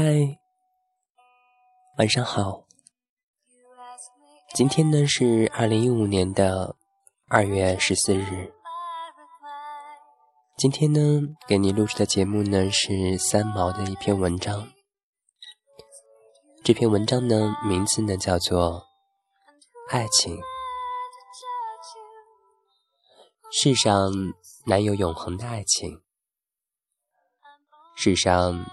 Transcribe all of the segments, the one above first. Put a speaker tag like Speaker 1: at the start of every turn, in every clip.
Speaker 1: 嗨，晚上好。今天呢是二零一五年的二月十四日。今天呢给你录制的节目呢是三毛的一篇文章。这篇文章呢名字呢叫做《爱情》。世上难有永恒的爱情，世上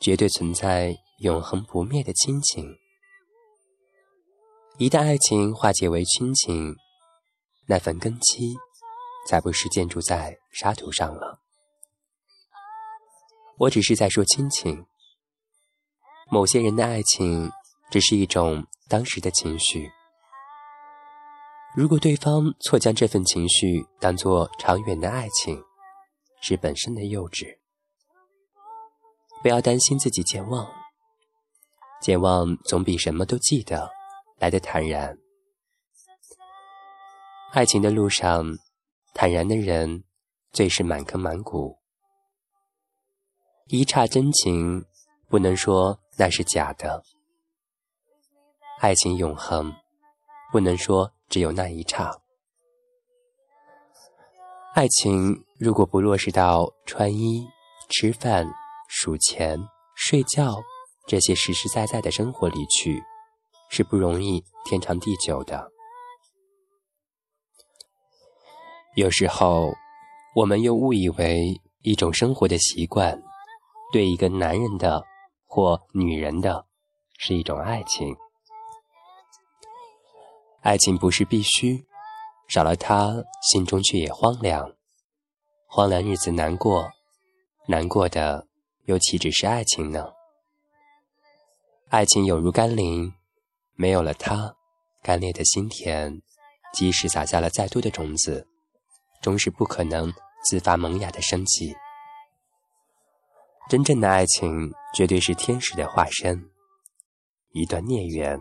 Speaker 1: 绝对存在永恒不灭的亲情。一旦爱情化解为亲情，那份根基才不是建筑在沙土上了。我只是在说亲情。某些人的爱情只是一种当时的情绪。如果对方错将这份情绪当作长远的爱情，是本身的幼稚。不要担心自己健忘，健忘总比什么都记得来的坦然。爱情的路上，坦然的人最是满坑满谷。一刹真情，不能说那是假的；爱情永恒，不能说。只有那一刹，爱情如果不落实到穿衣、吃饭、数钱、睡觉这些实实在在的生活里去，是不容易天长地久的。有时候，我们又误以为一种生活的习惯，对一个男人的或女人的，是一种爱情。爱情不是必须，少了它，心中却也荒凉。荒凉日子难过，难过的又岂止是爱情呢？爱情有如甘霖，没有了它，干裂的心田，即使撒下了再多的种子，终是不可能自发萌芽的生机。真正的爱情，绝对是天使的化身。一段孽缘，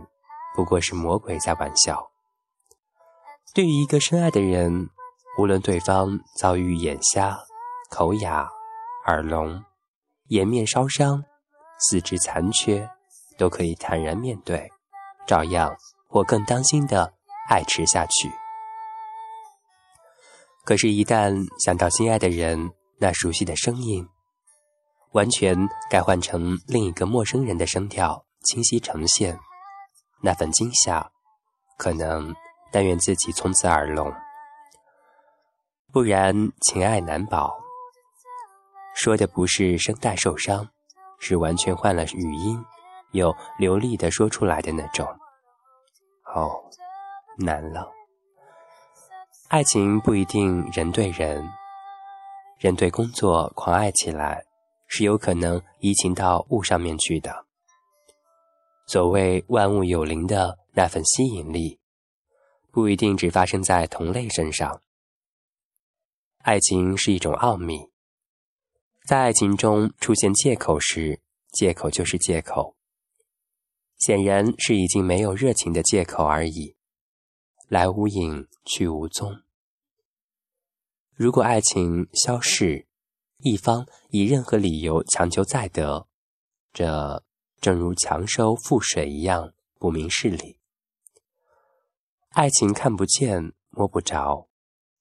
Speaker 1: 不过是魔鬼在玩笑。对于一个深爱的人，无论对方遭遇眼瞎、口哑、耳聋、颜面烧伤、四肢残缺，都可以坦然面对，照样或更当心的爱持下去。可是，一旦想到心爱的人那熟悉的声音，完全改换成另一个陌生人的声调，清晰呈现，那份惊吓，可能。但愿自己从此耳聋，不然情爱难保。说的不是声带受伤，是完全换了语音，又流利的说出来的那种。哦，难了。爱情不一定人对人，人对工作狂爱起来，是有可能移情到物上面去的。所谓万物有灵的那份吸引力。不一定只发生在同类身上。爱情是一种奥秘，在爱情中出现借口时，借口就是借口，显然是已经没有热情的借口而已，来无影去无踪。如果爱情消逝，一方以任何理由强求再得，这正如强收覆水一样，不明事理。爱情看不见摸不着，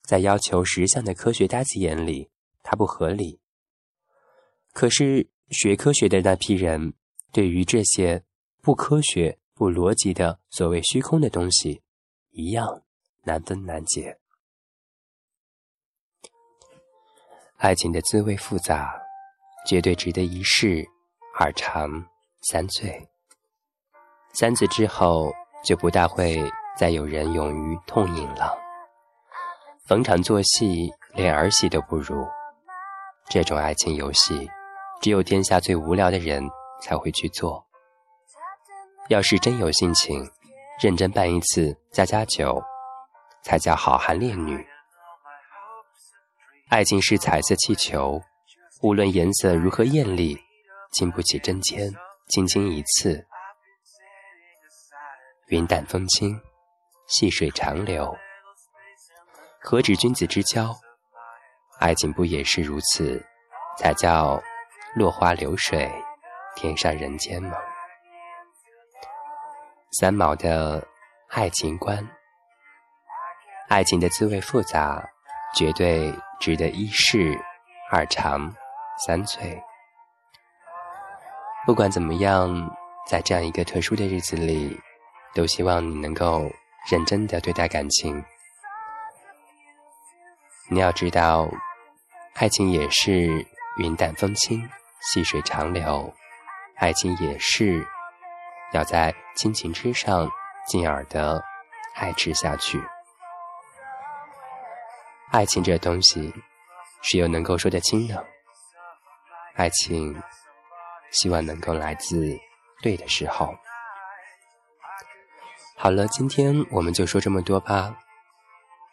Speaker 1: 在要求实相的科学家子眼里，它不合理。可是学科学的那批人，对于这些不科学、不逻辑的所谓虚空的东西，一样难分难解。爱情的滋味复杂，绝对值得一试、二尝、三醉。三次之后，就不大会。再有人勇于痛饮了，逢场作戏，连儿戏都不如。这种爱情游戏，只有天下最无聊的人才会去做。要是真有性情，认真办一次家家酒，才叫好汉烈女。爱情是彩色气球，无论颜色如何艳丽，经不起针尖，轻轻一刺，云淡风轻。细水长流，何止君子之交？爱情不也是如此？才叫落花流水，天上人间吗？三毛的爱情观，爱情的滋味复杂，绝对值得一试、二尝、三醉。不管怎么样，在这样一个特殊的日子里，都希望你能够认真的对待感情。你要知道，爱情也是云淡风轻、细水长流，爱情也是要在亲情之上进而的爱持下去。爱情这东西，谁又能够说得清呢？爱情。希望能够来自对的时候。好了，今天我们就说这么多吧，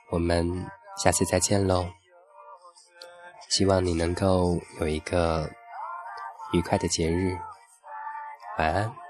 Speaker 1: 我们下次再见喽。希望你能够有一个愉快的节日，晚安。